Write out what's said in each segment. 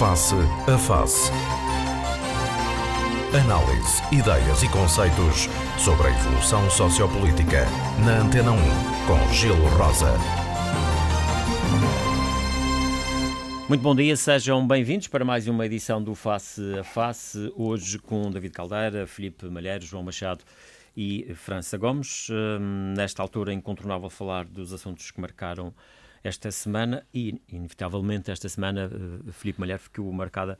Face a Face. Análise, ideias e conceitos sobre a evolução sociopolítica. Na Antena 1, com Gelo Rosa. Muito bom dia, sejam bem-vindos para mais uma edição do Face a Face. Hoje com David Caldeira, Felipe Malheiro, João Machado e França Gomes. Hum, nesta altura, incontornável falar dos assuntos que marcaram esta semana e, inevitavelmente, esta semana, uh, Filipe Malher ficou marcada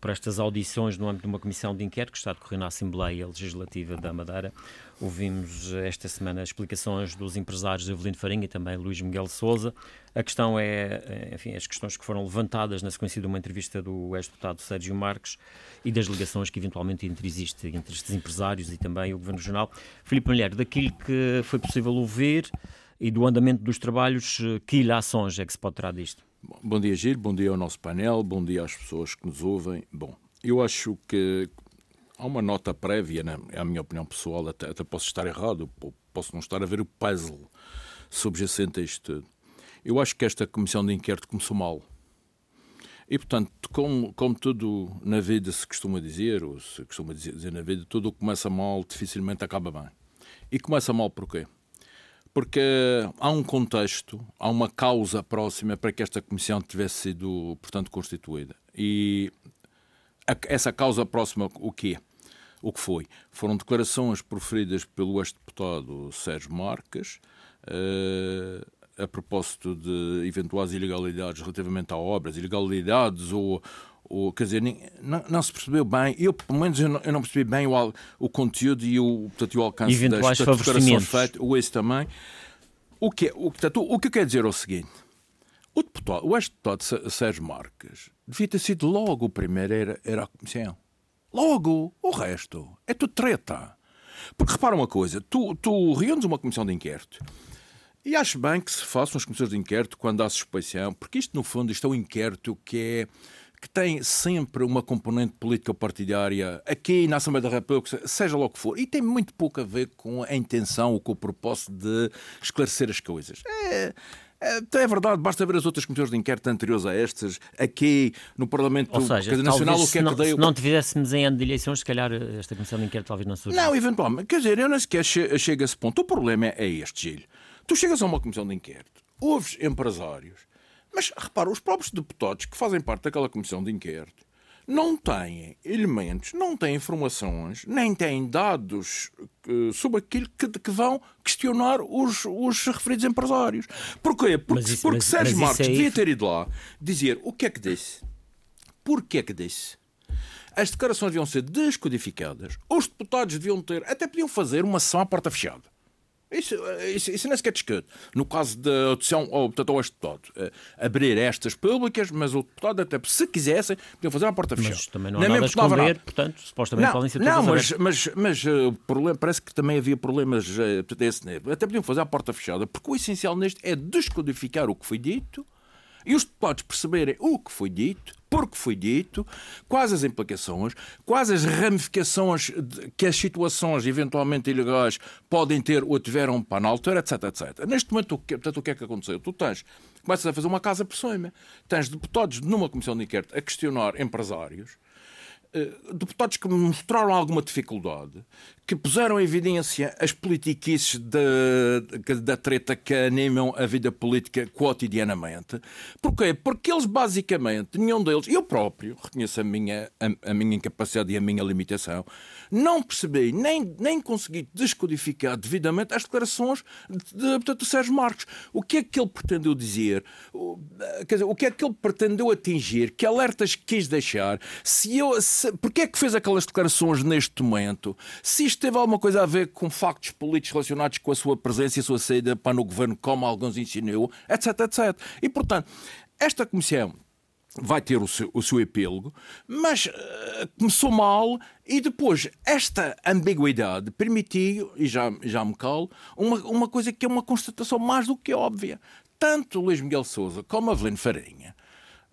por estas audições no âmbito de uma comissão de inquérito que está a decorrer na Assembleia Legislativa da Madeira. Ouvimos esta semana explicações dos empresários Evelino Farinha e também Luís Miguel Souza. A questão é, eh, enfim, as questões que foram levantadas na sequência de uma entrevista do ex-deputado Sérgio Marques e das ligações que eventualmente existem entre estes empresários e também o Governo Regional. Filipe Malher, daquilo que foi possível ouvir, e do andamento dos trabalhos, eh, que ilações é que se pode tirar disto? Bom dia, Gil, bom dia ao nosso painel, bom dia às pessoas que nos ouvem. Bom, eu acho que há uma nota prévia, né? é a minha opinião pessoal, até, até posso estar errado, posso não estar a ver o puzzle subjacente a isto tudo. Eu acho que esta comissão de inquérito começou mal. E, portanto, como, como tudo na vida se costuma dizer, ou se costuma dizer na vida, tudo o que começa mal dificilmente acaba bem. E começa mal porquê? Porque há um contexto, há uma causa próxima para que esta comissão tivesse sido, portanto, constituída. E essa causa próxima, o quê? O que foi? Foram declarações proferidas pelo ex-deputado Sérgio Marques uh, a propósito de eventuais ilegalidades relativamente a obras, ilegalidades ou ou, quer dizer, não, não, se percebeu bem, eu pelo menos eu não, eu não percebi bem o, o conteúdo e o, portanto, o alcance Eventuais desta declaração feita, o esse também. O que, o, portanto, o que eu quero dizer é o seguinte: o, deputado, o ex-deputado Sérgio Marques devia ter sido logo o primeiro, era, era a comissão. Logo, o resto é tudo treta. Porque repara uma coisa: tu, tu reúnes uma comissão de inquérito. E acho bem que se façam as comissões de inquérito quando há suspeição, porque isto, no fundo, isto é um inquérito que é que tem sempre uma componente política partidária aqui na Assembleia da República, seja lá o que for, e tem muito pouco a ver com a intenção ou com o propósito de esclarecer as coisas. É, é, é verdade, basta ver as outras comissões de inquérito anteriores a estas, aqui no Parlamento Ou seja, Nacional, o que é que deu. Se não tivéssemos em ano de eleições, se calhar esta comissão de inquérito talvez não surja. Não, eventualmente. Quer dizer, eu nem sequer chego a esse ponto. O problema é este, Gil. Tu chegas a uma comissão de inquérito, ouves empresários mas repara, os próprios deputados que fazem parte daquela comissão de inquérito não têm elementos, não têm informações, nem têm dados uh, sobre aquilo que, que vão questionar os, os referidos empresários. Porquê? Porque, isso, porque mas, Sérgio mas Marques aí... devia ter ido lá dizer o que é que disse, porquê é que disse. As declarações deviam ser descodificadas, os deputados deviam ter, até podiam fazer uma sessão à porta fechada isso, isso, isso nem sequer discute. No caso da audição ao, portanto, ao deputado, uh, abrir estas públicas, mas o deputado, até se quisessem, podiam fazer a porta fechada. Mas também não há nada a esconder, portanto, supostamente não, podem ser Não, mas, mas, mas uh, problema, parece que também havia problemas uh, desse nível. Até podiam fazer a porta fechada, porque o essencial neste é descodificar o que foi dito e os deputados perceberem o que foi dito, porque foi dito, quais as implicações, quais as ramificações que as situações eventualmente ilegais podem ter ou tiveram para na altura, etc, etc. Neste momento, portanto, o que é que aconteceu? Tu tens, começas a fazer uma casa por cima, tens deputados numa comissão de inquérito a questionar empresários, eh, deputados que mostraram alguma dificuldade, que puseram em evidência as politiquices da, treta que animam a vida política cotidianamente. Porquê? Porque eles basicamente, nenhum deles, eu próprio, reconheço a minha, a, a minha incapacidade e a minha limitação, não percebi, nem, nem consegui descodificar devidamente as declarações de, de, de Sérgio Marques. O que é que ele pretendeu dizer? O, quer dizer, o que é que ele pretendeu atingir? Que alertas quis deixar? Se se, porque é que fez aquelas declarações neste momento? Se isto teve alguma coisa a ver com factos políticos relacionados com a sua presença e a sua saída para no governo, como alguns insinuam, etc, etc. E, portanto, esta comissão vai ter o seu, o seu epílogo, mas uh, começou mal e depois esta ambiguidade permitiu, e já, já me calo, uma, uma coisa que é uma constatação mais do que óbvia. Tanto Luís Miguel Souza como Avelino Farinha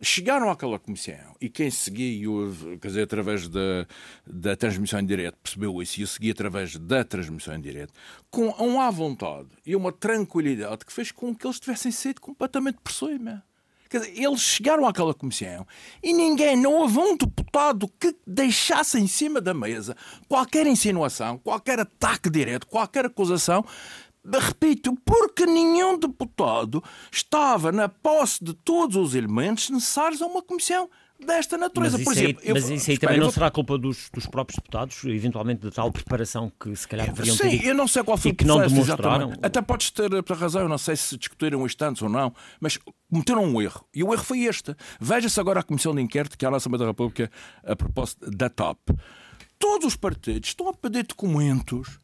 chegaram àquela comissão e quem seguiu, quer dizer, através da, da transmissão em direto, percebeu isso e eu segui através da transmissão em direto, com uma vontade e uma tranquilidade que fez com que eles tivessem sido completamente por cima. Quer dizer, eles chegaram àquela comissão e ninguém, não houve um deputado que deixasse em cima da mesa qualquer insinuação, qualquer ataque direto, qualquer acusação Repito, porque nenhum deputado estava na posse de todos os elementos necessários a uma comissão desta natureza. Mas isso aí, exemplo, eu- mas isso aí também eu não vou- será culpa dos, dos próprios deputados, eventualmente da tal preparação que se calhar deveriam Sim, ter. eu não sei qual foi o que não demonstraram. exatamente. Até podes ter eh, para razão, eu não sei se discutiram isto antes ou não, mas cometeram um erro. E o erro foi este. Veja-se agora a Comissão de Inquérito que há na Assembleia da República a propósito da TAP. Todos os partidos estão a pedir documentos.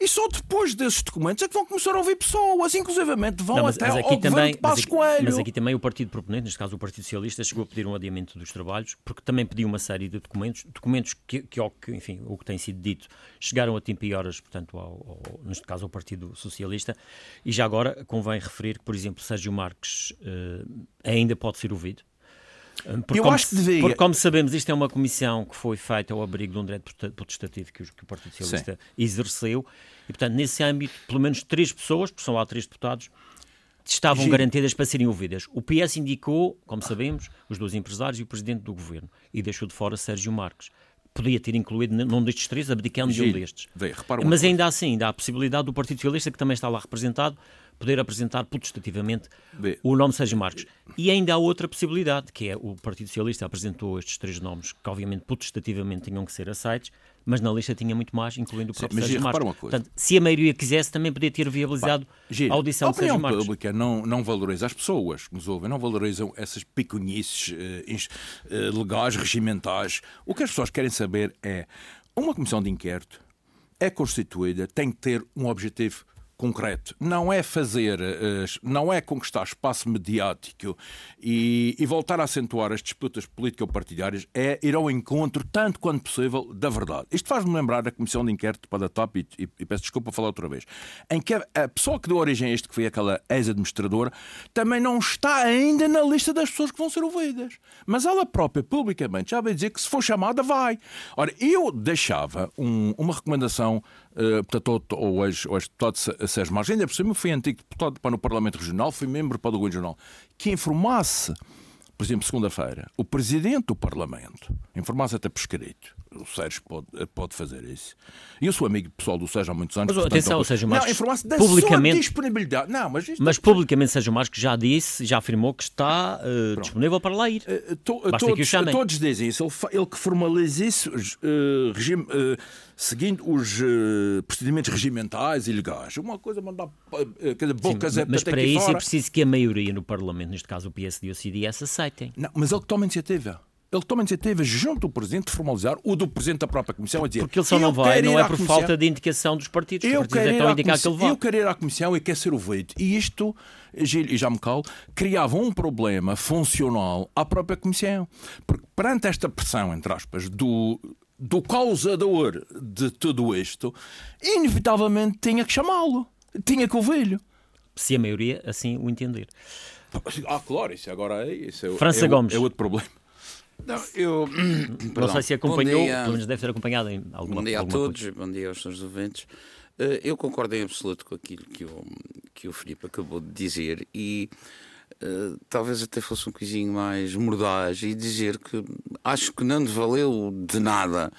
E só depois desses documentos é que vão começar a ouvir pessoas, inclusivamente vão Não, mas, até mas ao aqui governo também, de mas, aqui, mas aqui também o partido proponente, neste caso o Partido Socialista, chegou a pedir um adiamento dos trabalhos, porque também pediu uma série de documentos, documentos que, que, ao que enfim, o que tem sido dito, chegaram a tempo e horas, portanto, ao, ao- neste caso ao Partido Socialista. E já agora convém referir que, por exemplo, Sérgio Marques eh, ainda pode ser ouvido. Porque, Eu como, acho que devia. porque, como sabemos, isto é uma comissão que foi feita ao abrigo de um direito potestativo que, os- que o Partido Socialista exerceu, e, portanto, nesse âmbito, pelo menos três pessoas, porque são lá três deputados, estavam Giro. garantidas para serem ouvidas. O PS indicou, como sabemos, os dois empresários e o presidente do governo, e deixou de fora Sérgio Marques. Podia ter incluído num destes três, abdicando de um destes. vê, Mas coisa. ainda assim, ainda há a possibilidade do Partido Socialista, que também está lá representado, poder apresentar potestativamente Vê. o nome Sérgio Marques. E ainda há outra possibilidade, que é o Partido Socialista apresentou estes três nomes, que obviamente potestativamente tinham que ser aceitos, mas na lista tinha muito mais, incluindo o próprio mas Sérgio Marques. uma coisa. Portanto, se a maioria quisesse, também podia ter viabilizado Giro, a audição a de Sérgio opinião Marques. pública não, não valoriza as pessoas que nos ouvem, não valorizam essas picunices eh, eh, legais, regimentais. O que as pessoas querem saber é uma comissão de inquérito é constituída, tem que ter um objetivo concreto. Não é fazer, eh, não é conquistar espaço mediático e, e voltar a acentuar as disputas político-partidárias, é ir ao encontro, tanto quanto possível, da verdade. Isto faz-me lembrar a comissão de inquérito para a TAP, e, e- e peço desculpa falar outra vez, em que a, pessoa que deu origem a isto, que foi aquela ex-administradora, também não está ainda na lista das pessoas que vão ser ouvidas. Mas ela própria, publicamente, já vai dizer que se for chamada, vai. Ora, eu deixava um- uma recomendação eh, portanto, ao ex-deputado Sé- Sérgio Marques, ainda por cima fui antigo deputado para no Parlamento Regional, fui membro para o Governo Regional, que informasse, por exemplo, segunda-feira, o Presidente do Parlamento, informasse até por escrito, o Sérgio pode, pode fazer isso. E eu sou amigo pessoal do Sérgio há muitos anos. Mas, portanto, atenção, não- o Sérgio Não, Marques, informasse da publicamente- disponibilidade. Não, mas Mas publicamente Sérgio Marques já disse, já afirmou que está eh, disponível para lá ir. Eh, to- o todos, todos dizem isso. Ele, ele que formaliza isso regime, seguindo os procedimentos regimentais e legais. Uma coisa mandar eh, quer dizer, bocas é mas para isso é fora. preciso que a maioria no Parlamento, neste caso o PSD e o CDS, aceitem. Não, mas ele que toma iniciativa. Ele que toma a iniciativa junto do Presidente de formalizar o do Presidente da própria Comissão a dizer Porque ele só "Eu não vai, não é por Comissão, falta de indicação dos partidos. Eu Os partidos quero, ir que ele comissão, vá. eu quero ir à Comissão e quero ser ouvido. E isto, Gil e já me calo, criava um problema funcional à própria Comissão. Porque perante esta pressão, entre aspas, do, do causador de tudo isto, inevitavelmente tinha que chamá-lo. Tinha que ouvi-lo. Se a maioria assim o entender. Ah, claro, isso agora é, isso é, França é, Gomes. é outro problema. Não, eu. não sei se acompanhou, dia, pelo menos deve ter acompanhado em alguma bom dia a todos, coisa. bom dia aos seus ouvintes. Eh, Eu concordo em absoluto com aquilo que o, que o Filipe acabou de dizer e eh, talvez até fosse um coisinho mais mordaz e dizer que acho que não valeu de nada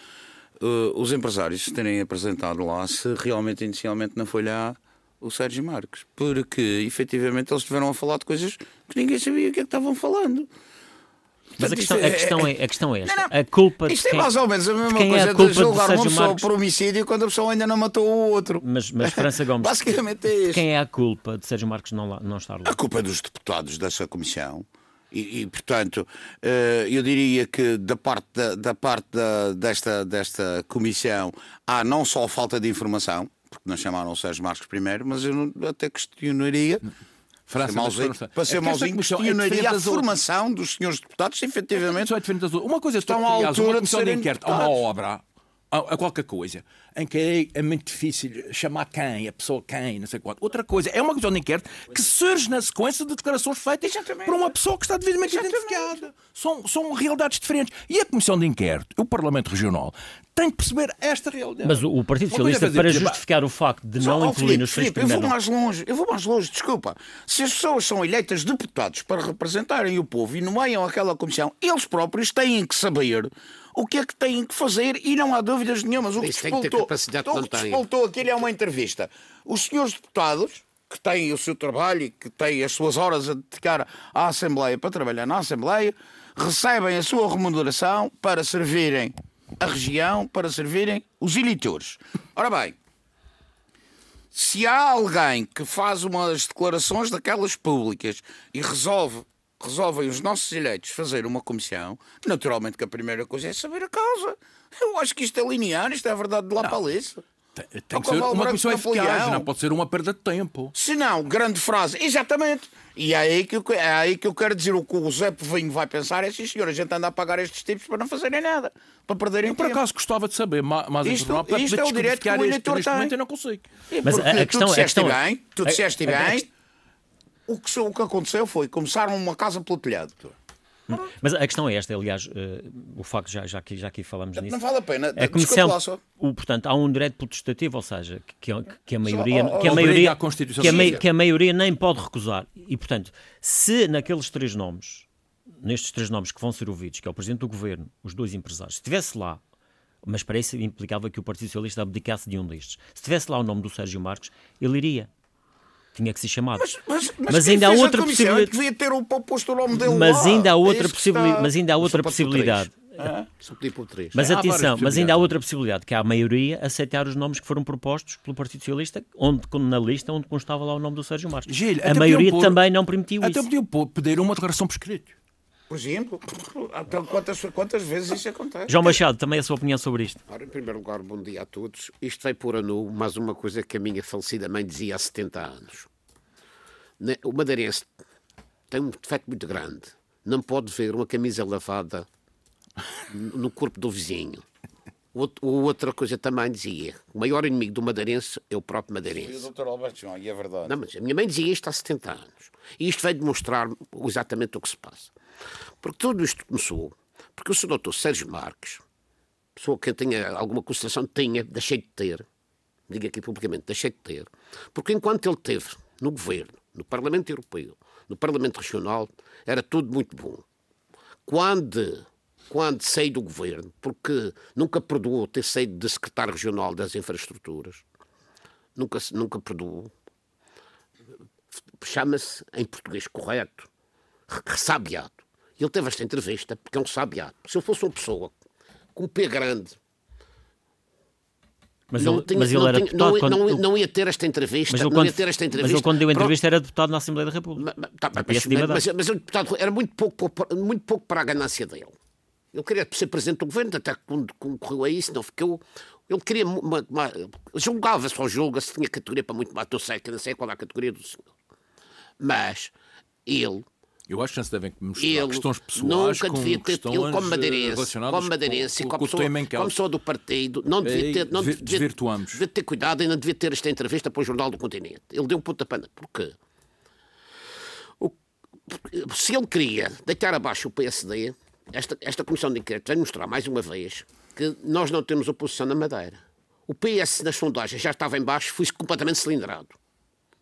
eh, os empresários se terem apresentado lá se realmente inicialmente não foi lá o Sérgio Marques, porque efetivamente eles estiveram a falar de coisas que ninguém sabia o que é que estavam falando. Mas a questão, a questão é, a questão é esta. Não, não. A culpa de Isto é quem- mais ou menos a de mesma quem é coisa a de culpa de julgar uma Sérgio pessoa Marques? por homicídio quando a pessoa ainda não matou o outro. Mas, mas França Gomes, Basicamente é isto. quem é a culpa de Sérgio Marques não, não estar lá? A culpa é dos deputados dessa comissão. E, e, portanto, eh, eu diria que da parte, da, da parte da- desta, desta comissão há não só falta de informação, porque não chamaram o Sérgio Marques primeiro, mas eu não- até questionaria. França, ser mauzinho, mas- para é ser é questionaria diferente a formação dos senhores deputados, efetivamente. É outras. Uma coisa é Estão à altura de serem inquérito a uma obra, a, qualquer coisa, em que é, é muito difícil chamar quem, a pessoa quem, não sei quanto. Outra coisa, é uma questão de inquérito que surge na sequência de declarações feitas Exatamente. por uma pessoa que está devidamente Exatamente. identificada. São, são realidades diferentes. E a Comissão de Inquérito, o Parlamento Regional, tem de perceber esta realidade. Mas o Partido Socialista, para justificar o facto de não incluir nos Filipe, eu vou mais longe, eu vou mais longe, desculpa. Se as pessoas são eleitas deputados para representarem o povo e nomeiam aquela comissão, eles próprios têm que saber o que é que têm que fazer e não há dúvidas nenhumas. O que se faltou, o que é uma entrevista. Os senhores deputados que têm o seu trabalho e que têm as suas horas a dedicar à Assembleia para trabalhar na Assembleia, recebem a sua remuneração para servirem a região para servirem os eleitores. Ora bem, se há alguém que faz umas declarações daquelas públicas e resolve resolvem os nossos eleitos fazer uma comissão, naturalmente que a primeira coisa é saber a causa. Eu acho que isto é linear, isto é verdade de lá não. para ali. Tem, tem que ser uma comissão eficaz, não pode ser uma perda de tempo. Se não, grande frase, exatamente. E é aí, que eu, é aí que eu quero dizer o que o Zé Povinho vai pensar é sim senhor, a gente anda a pagar estes tipos para não fazerem nada, para perderem eu, por acaso gostava de saber mais isto, para isto é o direito que o eleitor tem. Momento eu não consigo. Mas a, a questão, tu disseste a questão, bem, tu disseste a, bem, o que, o que aconteceu foi começaram uma casa pelo telhado. Mas a questão é esta, aliás, uh, o facto, já, já, aqui, já aqui falamos nisso. Não vale a pena. É comissão, o, portanto, há um direito protestativo, ou seja, que, que a maioria, Só, que, a maioria que, a, que a maioria nem pode recusar. E, portanto, se naqueles três nomes, nestes três nomes que vão ser ouvidos, que é o Presidente do Governo, os dois empresários, se estivesse lá, mas para isso implicava que o Partido Socialista abdicasse de um destes, se estivesse lá o nome do Sérgio Marques, ele iria tinha que ser chamado. Mas, mas, mas, mas ainda há outra possibilidade. Devia ter um, posto o nome dele mas ainda há outra, possibilidade, mas ainda há outra possibilidade. Mas atenção, mas ainda há outra possibilidade, que há a maioria aceitar os nomes que foram propostos pelo Partido Socialista, onde, na lista onde constava lá o nome do Sérgio Marques. Gil, a maioria pôr, também não permitiu até isso. Até podiam pedir uma declaração por escrito. Por exemplo, então, quantas, quantas vezes isso acontece? João Machado, também a sua opinião sobre isto. Ora, em primeiro lugar, bom dia a todos. Isto vai pôr a nu mais uma coisa que a minha falecida mãe dizia há 70 anos. O madeirense tem um defeito muito grande. Não pode ver uma camisa lavada no corpo do vizinho. Outra coisa também dizia: o maior inimigo do madeirense é o próprio madeirense. E o Dr. Alberto João, e é verdade. Não, mas a minha mãe dizia isto há 70 anos. E isto veio demonstrar exatamente o que se passa. Porque tudo isto começou porque o Sr. Dr. Sérgio Marques, pessoa que eu tenha alguma consideração, tinha, deixei de ter, digo aqui publicamente, deixei de ter, porque enquanto ele teve no governo, no Parlamento Europeu, no Parlamento Regional, era tudo muito bom. Quando, quando saí do governo, porque nunca perdoou ter saído de secretário regional das infraestruturas, nunca, nunca perdoou, chama-se, em português correto, ressabiado. Ele teve esta entrevista porque é um sabiado. Se eu fosse uma pessoa com um P grande, mas não, ele, tinha, mas ele não, era tinha, não, quando, não, não, ia ter esta entrevista. Mas ele, não ia ter esta entrevista. Mas ele, quando deu a entrevista, Pronto. era deputado na Assembleia da República. Mas, tá, mas, mas, mas, o deputado era muito pouco, muito pouco para a ganância dele. Ele queria ser presidente do governo, até quando concorreu a isso, não ficou. Ele queria. Julgava-se ou julga-se, tinha categoria para muito mais. Eu sei que não sei qual é a categoria do senhor. Mas ele eu acho que não se devem misturar ele questões pessoais nunca devia ter, com ele como madeirense, como madeirense, com, com, como, pessoa, como pessoa do partido, não devia ter, não devia, devia, ter cuidado e não devia ter esta entrevista para o Jornal do Continente. Ele deu um pontapé. Porquê? O, se ele queria deitar abaixo o PSD, esta, esta comissão de inquérito vai mostrar mais uma vez que nós não temos oposição na Madeira. O PS nas sondagens já estava em baixo, foi completamente cilindrado.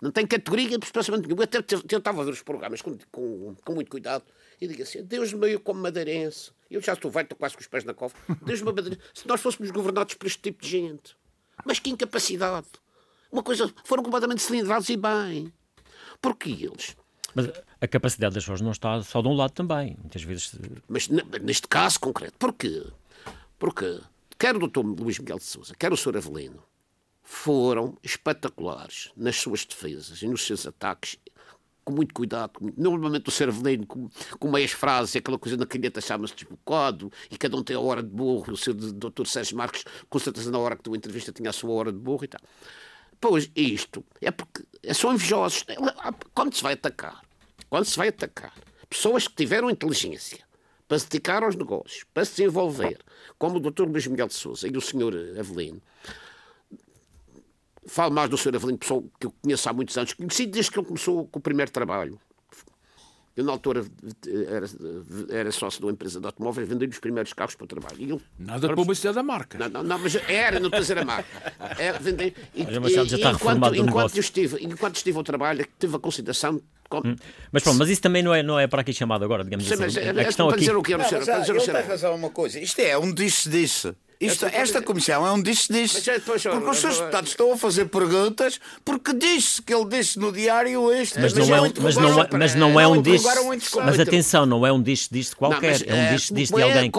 Não tem categoria de pensamento nenhum. Eu até tentava ver os programas com, com, com muito cuidado e digo assim: Deus me meio como madeirense. Eu já estou velho, estou quase com os pés na cova. Deus me madeirense. Se nós fôssemos governados por este tipo de gente. Mas que incapacidade. Uma coisa. Foram completamente cilindrados e bem. Porque eles. Mas a capacidade das pessoas não está só de um lado também. Muitas vezes. Mas neste caso concreto. Porquê? Porque quer o Dr. Luís Miguel de Souza, quer o Sr. Avelino, foram espetaculares nas suas defesas e nos seus ataques, com muito cuidado. Normalmente o Cervelino, com, com meias frases, aquela coisa na caneta chama-se desbocado, e cada um tem a hora de burro. O seu doutor Sérgio Marques, com certeza, na hora que a entrevista, tinha a sua hora de burro e tal. Pois, isto é porque são invejosos. Quando se vai atacar, quando se vai atacar pessoas que tiveram inteligência para se dedicar aos negócios, para se desenvolver, como o doutor Luís Miguel de Souza e o senhor Avelino, falo mais do Sr. Avelino, pessoa que eu conheço há muitos anos, conheci desde que ele começou com o primeiro trabalho. Eu, na altura, era, era sócio de uma empresa de automóveis, vendendo os primeiros carros para o trabalho. E eu, Nada de publicidade da marca. Não, não, não, mas era, não estou a dizer a marca. É, vender, e, e, e, enquanto, enquanto, estive, enquanto estive ao trabalho, tive a consideração Hum. Mas pronto, mas isso também não é, não é para aqui chamado agora, digamos Sim, assim. Mas, a é, questão para aqui... dizer o que eu não sei. Para dizer o que tem razão uma coisa. Isto é um disse-disse. Isto, esta comissão é um disse-disse. É porque os seus deputados estão a fazer perguntas porque disse que ele disse no diário este. Mas, não, é um, mas, não, é, mas não é um disse. Mas atenção, não é um disse-disse qualquer. é um disse-disse de alguém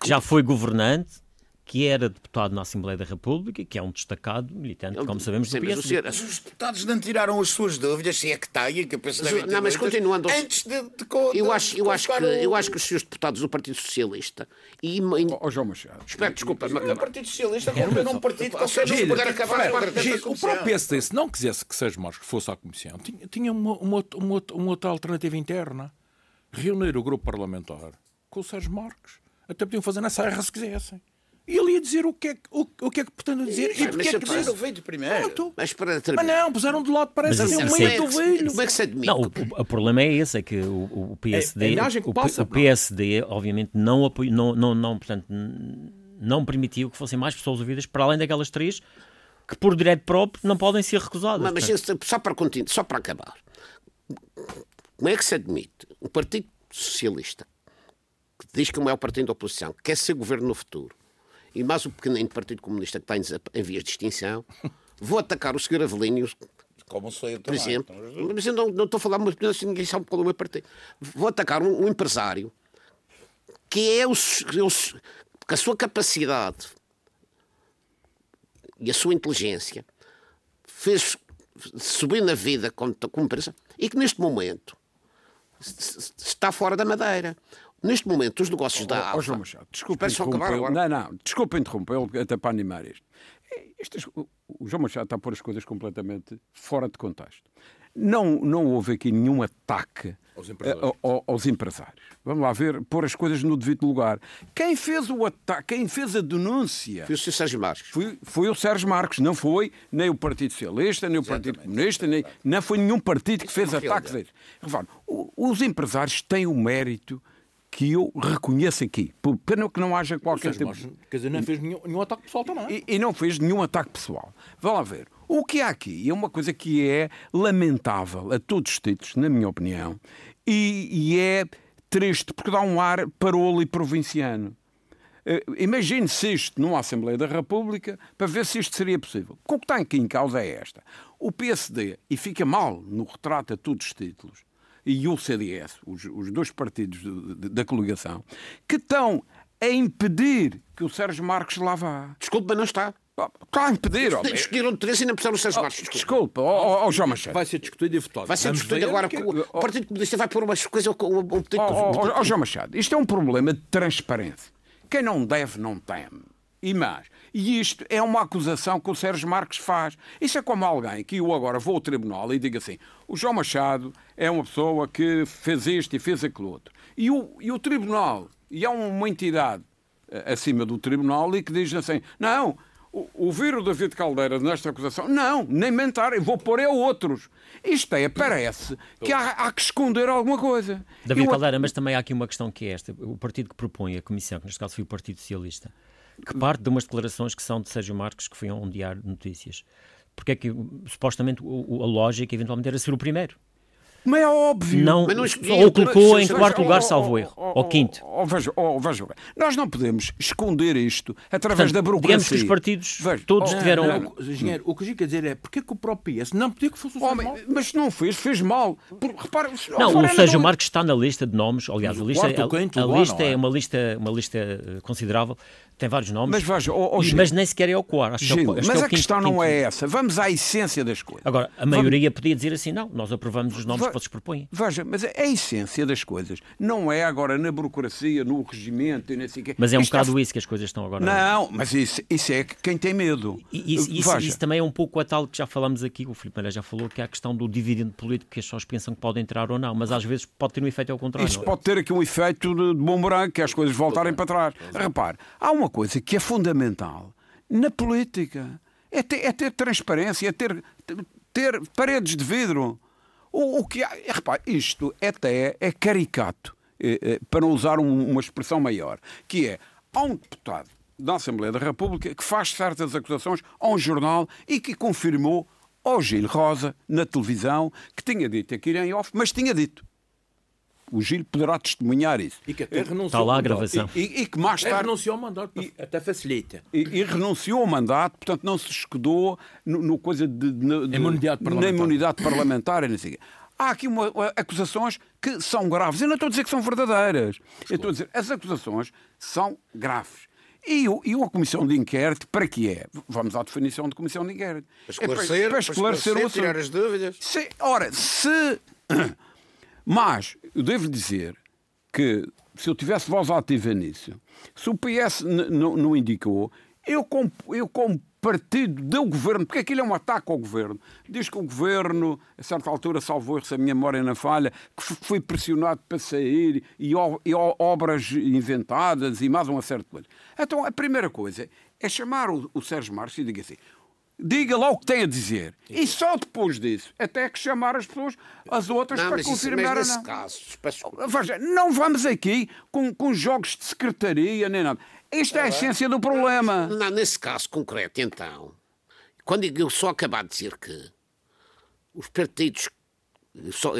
que já foi governante que era deputado na Assembleia da República, que é um destacado militante, como sabemos, do PSD. Mas os deputados não tiraram as suas dúvidas, se é que têm, que eu penso mas, Não, mas continuando... Antes de, de, de, eu, acho, eu, acho que, o... eu acho que os seus deputados do Partido Socialista e... Oh, João Machado. Espera, desculpa. Mas, o Partido Socialista é um partido qualquer não poder acabar O próprio PSD, se não quisesse que Sérgio Marcos fosse à Comissão, tinha, tinha uma, uma, uma, uma outra alternativa interna. Reunir o grupo parlamentar com o Sérgio Marcos. Até podiam fazer nessa erra se quisessem. E ele ia dizer o que é, o, o que, é que pretende dizer. e porque é que diz. o vídeo primeiro. Pronto. Mas, para mas não, puseram de lado, parece assim, um meio do velho. Como é que se admite? Não, o, o, problema é esse, é que o, o PSD, é, o, passa, o, PSD, obviamente, não, apoio, não, não, não, portanto, não permitiu que fossem mais pessoas ouvidas, para além daquelas três que, por direito próprio, não podem ser recusadas. Mas, mas só, para continuar, só para acabar, como é que se admite um Partido Socialista que diz que é o maior partido da oposição quer ser governo no futuro e mais o pequenino Partido Comunista que está em, vias de extinção, vou atacar o Sr. Avelino como sou eu por exemplo, mas eu não, não estou a falar muito assim, ninguém sabe qual é o meu partido. Vou atacar um, um empresário que é o, o, que a sua capacidade e a sua inteligência fez subir na vida como, como empresa e que neste momento está fora da madeira. Neste momento, os negócios oh, da Alfa... Oh, João Machado, desculpa interrompê-lo. Não, não, desculpa interrompê-lo até para animar isto. Estes, o João Machado está a pôr as coisas completamente fora de contexto. Não, não houve aqui nenhum ataque aos empresários. A, aos empresários. Vamos lá ver, pôr as coisas no devido lugar. Quem fez o ataque, quem fez a denúncia... Foi o Sérgio Marques. Foi, foi o Sérgio Marques, não foi nem o Partido Socialista, nem o Exatamente. Partido Comunista, nem, não foi nenhum partido que fez ataques a eles. Os empresários têm o mérito que eu reconheço aqui. Pena que não haja qualquer tipo... Quer dizer, não fez nenhum, nenhum ataque pessoal também. E, e, não fez nenhum ataque pessoal. Vamos lá ver. O que há aqui é uma coisa que é lamentável a todos os títulos, na minha opinião, e, e é triste porque dá um ar parolo e provinciano. Uh, Imagine-se isto numa Assembleia da República para ver se isto seria possível. O que está aqui em causa é esta. O PSD, e fica mal no retrato a todos os títulos, e o CDS, os, os dois partidos de, de, da coligação, que estão a impedir que o Sérgio Marques lá vá. Desculpe, mas não está. Está a impedir, homem. Escolheram três e não precisaram o Sérgio Marques. Desculpe, desculpa oh, oh, João Machado. Vai ser discutido e votado. Vai ser Vamos discutido agora. Que... O Partido Comunista vai pôr umas coisas. Oh, oh, João Machado, isto é um problema de transparência. Quem não deve, não teme. E mais, e isto é uma acusação que o Sérgio Marques faz. Isso é como alguém que eu agora vou ao tribunal e digo assim: o João Machado é uma pessoa que fez isto e fez aquilo outro. E o, e o tribunal, e há uma entidade eh, acima do tribunal e que diz assim: não, ouvir o David Caldeira nesta acusação, não, nem mentar, eu vou pôr é outros. Isto é, parece que há, há que esconder alguma coisa. David eu... Caldeira, mas também há aqui uma questão que é esta: o partido que propõe a comissão, que neste caso foi o Partido Socialista que parte de umas declarações que são de Sérgio Marques, que foi a um diário de notícias. Porque é que, supostamente, a lógica eventualmente era ser o primeiro. Mas é óbvio. Não, mas não escolhi, ou colocou em quarto lugar, salvo erro. Ou quinto. Veja, veja, nós não podemos esconder isto através Portanto, da burocracia. Digamos que os partidos veja, todos oh, tiveram... Não, não, engenheiro, o que eu quer dizer é porque é que o próprio PS não podia que fosse o Homem, mal? Mas não fez, fez mal. Por, repara, não, o Sérgio Marques está na lista de nomes. Aliás, a lista, a, a lista é, é uma lista, uma lista eh, considerável tem vários nomes, mas, veja, oh, oh, Gil, mas nem sequer é o. Gil, é o, mas é a questão não é essa. Vamos à essência das coisas. Agora, a maioria Vamos... podia dizer assim: não, nós aprovamos os nomes que vocês propõem. Veja, mas a essência das coisas não é agora na burocracia, no regimento e nesse Mas é um bocado é... isso que as coisas estão agora. Não, mas isso, isso é quem tem medo. E, isso, isso, isso, também é um pouco a tal que já falamos aqui, o Filipe Maria já falou, que é a questão do dividendo político que as pessoas pensam que pode entrar ou não, mas às vezes pode ter um efeito ao contrário. Isso pode ter aqui um efeito de bom branco, que as coisas voltarem para trás. Repare, há uma coisa que é fundamental na política. é ter, é ter transparência, é ter, ter paredes de vidro. O, o que há, é, repare, isto até é caricato, é, para usar um, uma expressão maior, que é, há um deputado da Assembleia da República que faz certas acusações a um jornal e que confirmou ao Gil Rosa, na televisão, que tinha dito aqui em off, mas tinha dito. O Gil poderá testemunhar isso. E que até renunciou Está lá a gravação. E, e, e que mais tarde. renunciou ao mandato, e, até facilita. E, e, renunciou ao mandato, portanto não se escudou no, no coisa de, de, de imunidade parlamentar. na imunidade parlamentar. não sei. Há aqui uma, acusações que são graves. Eu não estou a dizer que são verdadeiras. Eu estou a dizer as acusações são graves. E, e uma comissão de inquérito, para que é? Vamos à definição de comissão de inquérito. Para esclarecer, é para, para esclarecer, para esclarecer tirar as dúvidas. Se, ora, se. Mas, eu devo dizer que, se eu tivesse voz ativa nisso, se o PS não indicou, eu, como, eu como partido do governo, porque aquilo é um ataque ao governo. Diz que o governo, a certa altura, salvou se a minha memória na falha, que foi pressionado para sair e, e obras inventadas e mais uma certa coisa. Então, a primeira coisa é chamar o, o Sérgio Marques e diga assim: diga lá o que tem a dizer. E só depois disso, até que chamar as pessoas, as outras, não, para confirmar isso, não. Caso, Veja, não vamos aqui com, com jogos de secretaria nem nada. Isto é a essência do problema. Não, nesse caso concreto, então, quando eu só acabar de dizer que os partidos só,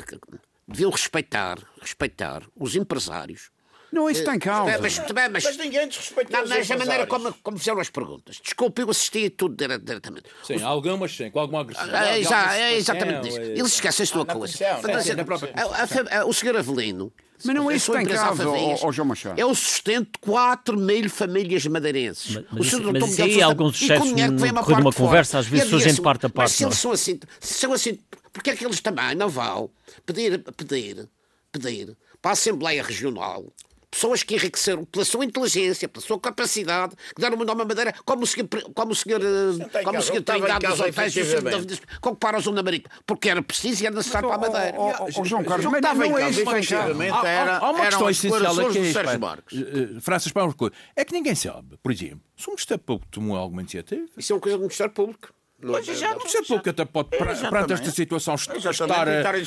deviam respeitar, respeitar os empresários não, isso está em causa. Mas, mas, mas, mas ninguém desrespeitou não, Mas a maneira como, como fizeram as perguntas. Desculpe, eu assisti tudo diretamente. Sim, Os... algumas sim, com alguma agressividade. É, exa é exatamente isso. Eles esquecem-se de uma coisa. O senhor Avelino mas não é isso que tem causa, ó, João Machado. É o sustento de 4 mil famílias madeirenses. Mas, mas, isso, mas isso aí há alguns excessos no uma conversa, às vezes surgem de parte a parte. Mas se eles são assim, são assim, porque é que eles também não vão pedir, pedir, pedir para a Assembleia Regional pessoas que enriqueceram pela sua inteligência, pela sua capacidade, que deram uma nova madeira, como o senhor, como o senhor, como o senhor Trindade dos Hotéis e o senhor compara a Zona Marica, porque era preciso e era necessário para a madeira. O João Carlos, mas estava em causa, efetivamente, era, há uma questão essencial aqui, Francis, para uma coisa, é que ninguém sabe, por exemplo, se o Ministério Público tomou alguma iniciativa... Isso é uma coisa do Ministério Público. Mas já não sei porque até pode, perante esta situação, estar a,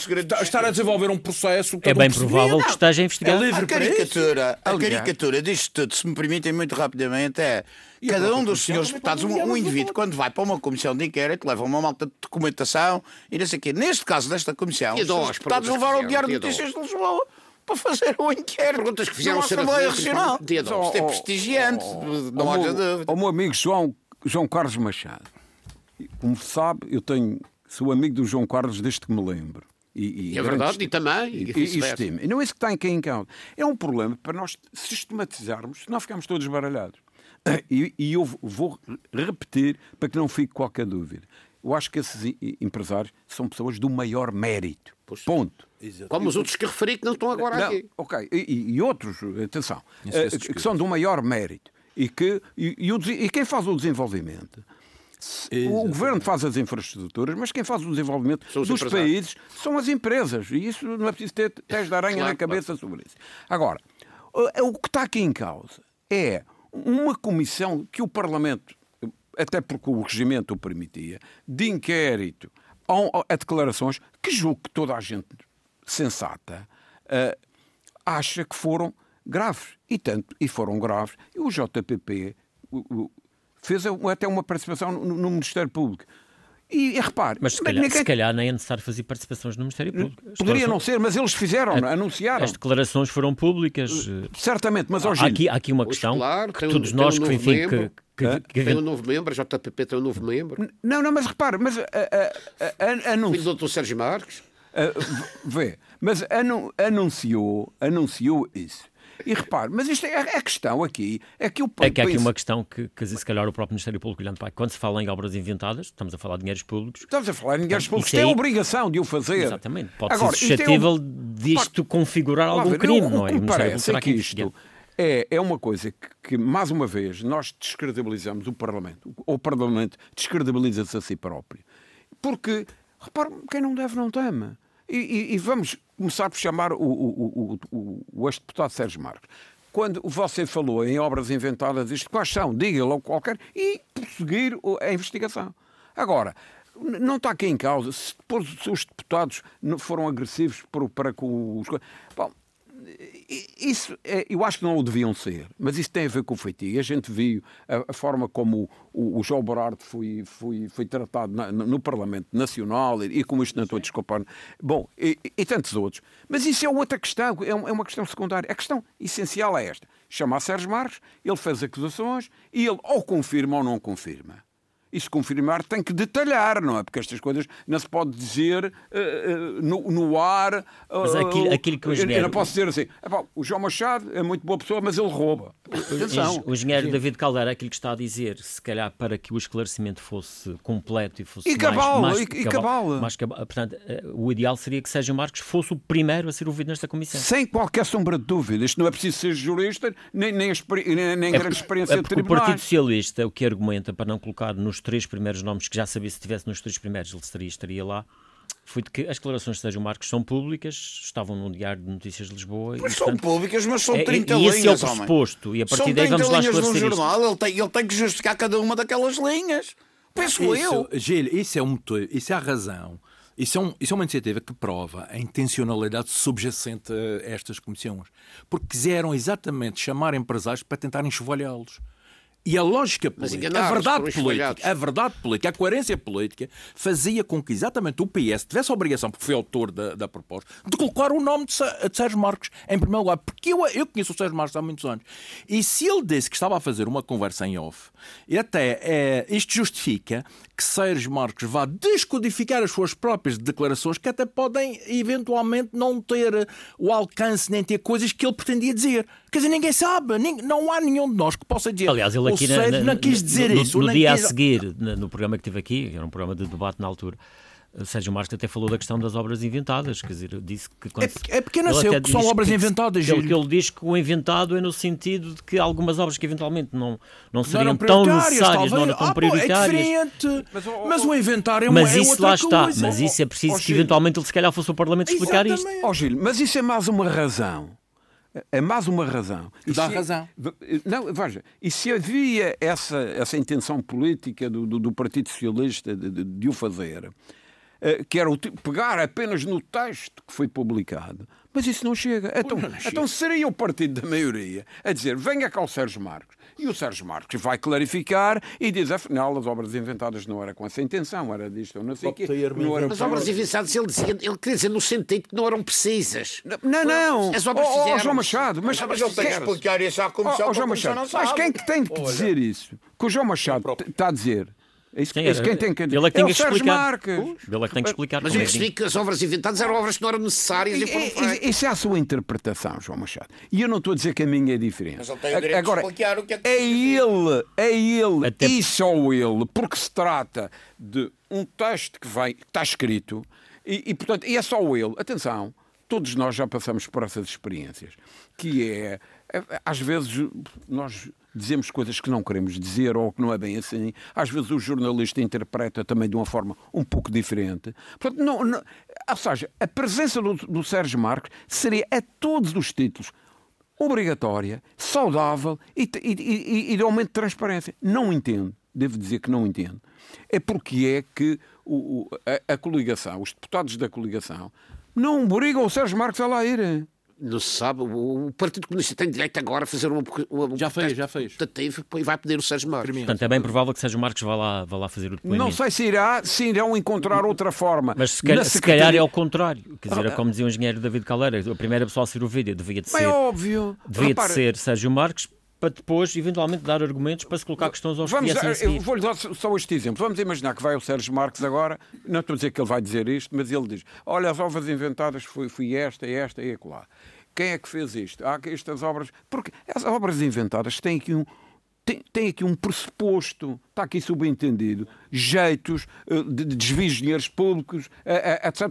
estar a desenvolver um processo. É bem provável que esteja a investigar. É livre a caricatura, a caricatura disto tudo, se me permitem muito rapidamente, é cada um dos senhores deputados, um, um indivíduo, quando vai para uma comissão de inquérito, leva uma malta de documentação e não sei o quê. Neste caso desta comissão, os deputados levaram o Diário de Notícias de Lisboa para fazer o inquérito. Perguntas que fizeram ser Assembleia Regional. Isto é prestigiante, não haja dúvida. O meu amigo João, João Carlos Machado como sabe, eu tenho, sou amigo do João Carlos desde que me lembro. E, e é verdade, e também. E, e, e, e não é isso que está em causa. É um problema para nós sistematizarmos, nós ficamos todos baralhados. E, e eu vou repetir para que não fique qualquer dúvida. Eu acho que esses empresários são pessoas do maior mérito. Pois. Ponto. Exato. Como os outros que referi que não estão agora não, aqui. Ok, e, e outros, atenção, uh, que são do maior mérito. E, que, e, e, o, e quem faz o desenvolvimento o governo faz as infraestruturas, mas quem faz o desenvolvimento dos países são as empresas. E isso não é preciso ter teste de aranha claro, na cabeça claro. sobre isso. Agora, o que está aqui em causa é uma comissão que o Parlamento, até porque o regimento o permitia, de inquérito a, declarações que julgo que toda a gente sensata uh, acha que foram graves. E tanto, e foram graves. E o JPP, o, fez até uma participação no, no Ministério Público. E, e repare, mas se calhar, ninguém... se calhar, nem é necessário fazer participações no Ministério Público. As Poderia não ser, mas eles fizeram, a... anunciaram. As declarações foram públicas. Eh, certamente, mas hoje. Há aqui, há aqui uma questão claro, que todos um, nós, um que, enfim, membro, que, que, que, Tem um novo membro, a JPP tem um novo membro. Não, não, mas repare, mas. A, a, a, anuncio... Filho do Dr. Sérgio Marques. vê, mas anunciou, anunciou isso. E repare, mas isto é a questão aqui é que o É que há aqui uma questão que, que se calhar o próprio Ministério Público olhando para quando se fala em obras inventadas, estamos a falar de dinheiros públicos. Estamos a falar de dinheiros públicos, tem a obrigação de o fazer. Exatamente, pode Agora, ser suscetível é um... disto configurar algum ver, crime, não é? O que parece é que isto é, é uma coisa que, que, mais uma vez, nós descredibilizamos o Parlamento. O Parlamento descredibiliza-se a si próprio. Porque, repare, quem não deve não teme. E, e, e, vamos começar por chamar o, o, o, o ex-deputado Sérgio Marques. quando você falou em obras inventadas, isto quais são? Diga-lhe qualquer e prosseguir a investigação. Agora, não está aqui em causa se depois os deputados foram agressivos para com os. Bom, isso é, eu acho que não o deviam ser, mas isso tem a ver com o feitiço. A gente viu a, a forma como o, o, João Borardo foi, foi, foi tratado na, no Parlamento Nacional e, e como isto não estou a desculpar. Bom, e, e, tantos outros. Mas isso é outra questão, é, é uma questão secundária. A questão essencial é esta: chama a Sérgio Marques, ele fez acusações e ele ou confirma ou não confirma e se confirmar tem que detalhar, não é? Porque estas coisas não se pode dizer uh, uh, no, no, ar. Uh, mas aquilo, aquilo que o engenheiro... Eu não posso dizer assim, o João Machado é muito boa pessoa, mas ele rouba. Atenção. O engenheiro David Caldeira, aquilo que está a dizer, se calhar para que o esclarecimento fosse completo e fosse e cabal, mais, mais, e, cabal. Mais cabal. Portanto, o ideal seria que Sérgio Marcos fosse o primeiro a ser ouvido nesta comissão. Sem qualquer sombra de dúvida. Isto não é preciso ser jurista, nem, nem, nem, nem é grande experiência é de tribunais. O Partido Socialista, o que argumenta para não colocar nos três primeiros nomes, que já sabia se estivesse nos três primeiros, ele estaria, estaria lá, foi de que as declarações de Sérgio Marcos são públicas, estavam no Diário de Notícias de Lisboa. Mas e, são públicas, mas são 30 é, e, e esse é o pressuposto. E a partir daí vamos lá esclarecer no jornal, ele tem, ele tem que justificar cada uma daquelas linhas. Penso isso, eu. Gil, isso é, um, isso é a razão. Isso é, um, isso é uma iniciativa que prova a intencionalidade subjacente a estas comissões. Porque quiseram exatamente chamar empresários para tentarem enxovalhá-los. E a lógica política, a verdade política, a verdade política, a coerência política fazia com que exatamente o PS tivesse a obrigação, porque foi autor da, da proposta, de colocar o nome de, de Sérgio Marcos em primeiro lugar. Porque eu, eu conheço o Sérgio Marcos há muitos anos. E se ele disse que estava a fazer uma conversa em off, e até é, isto justifica que Sérgio Marcos vá descodificar as suas próprias declarações que até podem eventualmente não ter o alcance nem ter coisas que ele pretendia dizer. Quer dizer, ninguém sabe, não há nenhum de nós que possa dizer. Aliás, ele aqui na, na, não quis dizer no, isso. No, no dia quis... a seguir, no programa que tive aqui, era um programa de debate na altura, Sérgio Marques até falou da questão das obras inventadas, quer dizer, disse que quando é, é porque não sei o que são obras que, inventadas, que, que ele diz que o inventado é no sentido de que algumas obras que eventualmente não, não seriam não tão necessárias, talvez. não eram tão ah, prioritárias. é diferente, mas, mas o inventário é Mas é isso lá está, coisa. mas isso é preciso oh, que eventualmente ele se calhar fosse o Parlamento explicar Exatamente. isto. Ó oh, Gil, mas isso é mais uma razão é mais uma razão. E Dá se, razão. Não, veja, e se havia essa, essa intenção política do, do, do Partido Socialista de, de, de, o fazer, eh, que era o, pegar apenas no texto que foi publicado, mas isso não chega. Então, não chega. então seria o partido da maioria a dizer: venha cá o Sérgio Marcos. E o Sérgio Marcos vai clarificar e diz, afinal, as obras inventadas não era com essa intenção, era disto ou não sei o quê. Não era as obras inventadas, ele, dizia, ele queria dizer no sentido que não eram precisas. Não, não. As obras oh, oh, João Machado, mas, mas ele tem que explicar isso à Comissão. Oh, oh, João Machado, mas quem é que tem que dizer isso? Que o João Machado está a dizer isso, quem, é isso quem tem que Ele é que tem que explicar. Ele é que tem que explicar. Mas eu percebi que as obras inventadas eram obras que não eram necessárias e, e foram Isso é a sua interpretação, João Machado. E eu não estou a dizer que a minha é diferente. Mas ele tem o direito Agora, de explicar o que é que É ele, é ele Até... e só ele, porque se trata de um texto que, vem, que está escrito e, e, portanto, e é só ele. Atenção, todos nós já passamos por essas experiências, que é, é às vezes, nós dizemos coisas que não queremos dizer ou que não é bem assim. Às vezes o jornalista interpreta também de uma forma um pouco diferente. Portanto, não, não, ou seja, a presença do, do Sérgio Marques seria a todos os títulos obrigatória, saudável e, e, e, e de aumento de transparência. Não entendo, devo dizer que não entendo. É porque é que o, a, a coligação, os deputados da coligação, não obrigam o Sérgio Marques a lá ir não se sabe, o Partido Comunista tem direito agora a fazer uma. uma já fez, já fez. E vai pedir o Sérgio Marques. Portanto, é bem provável que Sérgio Marques vá lá, vá lá fazer o depoimento. Não sei se irá, se irão encontrar outra forma. Mas se calhar, se calhar é ao contrário. Quer dizer, é como dizia o engenheiro David Caldeira, a primeira pessoa a ser o vídeo devia de ser. É óbvio. Devia de ser Sérgio Marques para depois, eventualmente, dar argumentos para se colocar questões aos Vamos, que Eu vou-lhe dar só este exemplo. Vamos imaginar que vai o Sérgio Marques agora, não estou a dizer que ele vai dizer isto, mas ele diz: Olha, as ovas inventadas foi, foi esta, esta e acolá. Quem é que fez isto? Há estas obras. Porque as obras inventadas têm aqui um. Tem, tem aqui um pressuposto, está aqui subentendido, jeitos eh, de, de desvios de dinheiros públicos, etc.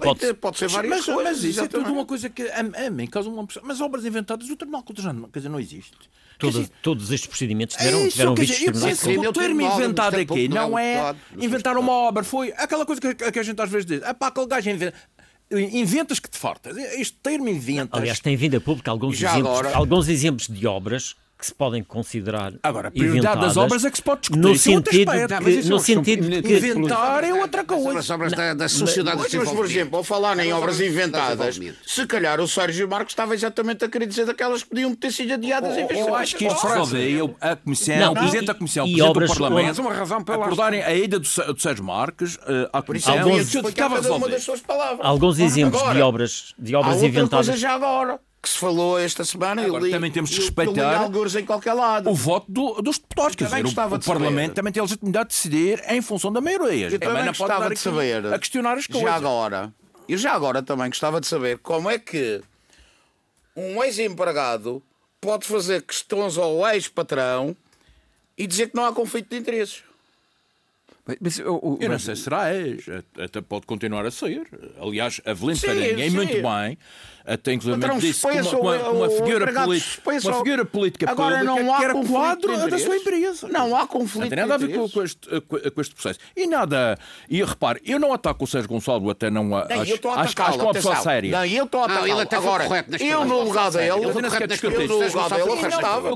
Pode, pode ser várias mas, coisas. Mas isso é tudo uma coisa que a, a mim causa uma Mas obras inventadas, o Tribunal Constitucional quer dizer, não existe. Todos, dizer, todos estes procedimentos tiveram, é isso, tiveram vistos dizer, O termo inventado aqui não é inventar uma obra, foi aquela coisa que, que a gente às vezes diz. É para aquele gajo inventa inventas que te fartas. Este termo inventas. Aliás, tem vindo a público alguns, exemplos, agora... alguns exemplos de obras que se podem considerar Agora, a prioridade das obras é que se pode discutir. No sentido de que, no sentido de que inventar é outra coisa. As obras da, da sociedade mas, mas, por exemplo, ao falar em obras inventadas, se calhar o Sérgio Marcos estava exatamente a querer dizer daquelas que podiam ter sido adiadas em vez de Eu acho que isto resolveu a Comissão, o Presidente da Comissão, o Presidente do Parlamento, uma razão para acordarem a ida do, Sérgio Marques uh, à Comissão. Alguns, alguns exemplos de obras, de obras inventadas. já agora que se falou esta semana. Agora, li, também temos que respeitar em qualquer lado. o voto do, dos deputados. Quer dizer, o, o Parlamento também tem a legitimidade de decidir em função da maioria. Eu também, também gostava de saber, a questionar as coisas. Já agora, eu já agora também gostava de saber como é que um ex-empregado pode fazer questões ao ex-patrão e dizer que não há conflito de interesses. Mas, eu, eu, eu não sei se será, é, até pode continuar a ser. Aliás, a Valente Farinha é muito bem, até inclusive disse que uma, uma, uma, figura política, uma figura política Agora, não há que era quadro da sua empresa. Não há conflito Não tem nada a ver com, com, este, com, este processo. E nada, e repare, eu não ataco o Sérgio Gonçalves, até não, não acho, acho, acho que é uma pessoa séria. Não, eu estou a atacar. Ele até Agora, eu no lugar dele, eu no lugar dele afastava.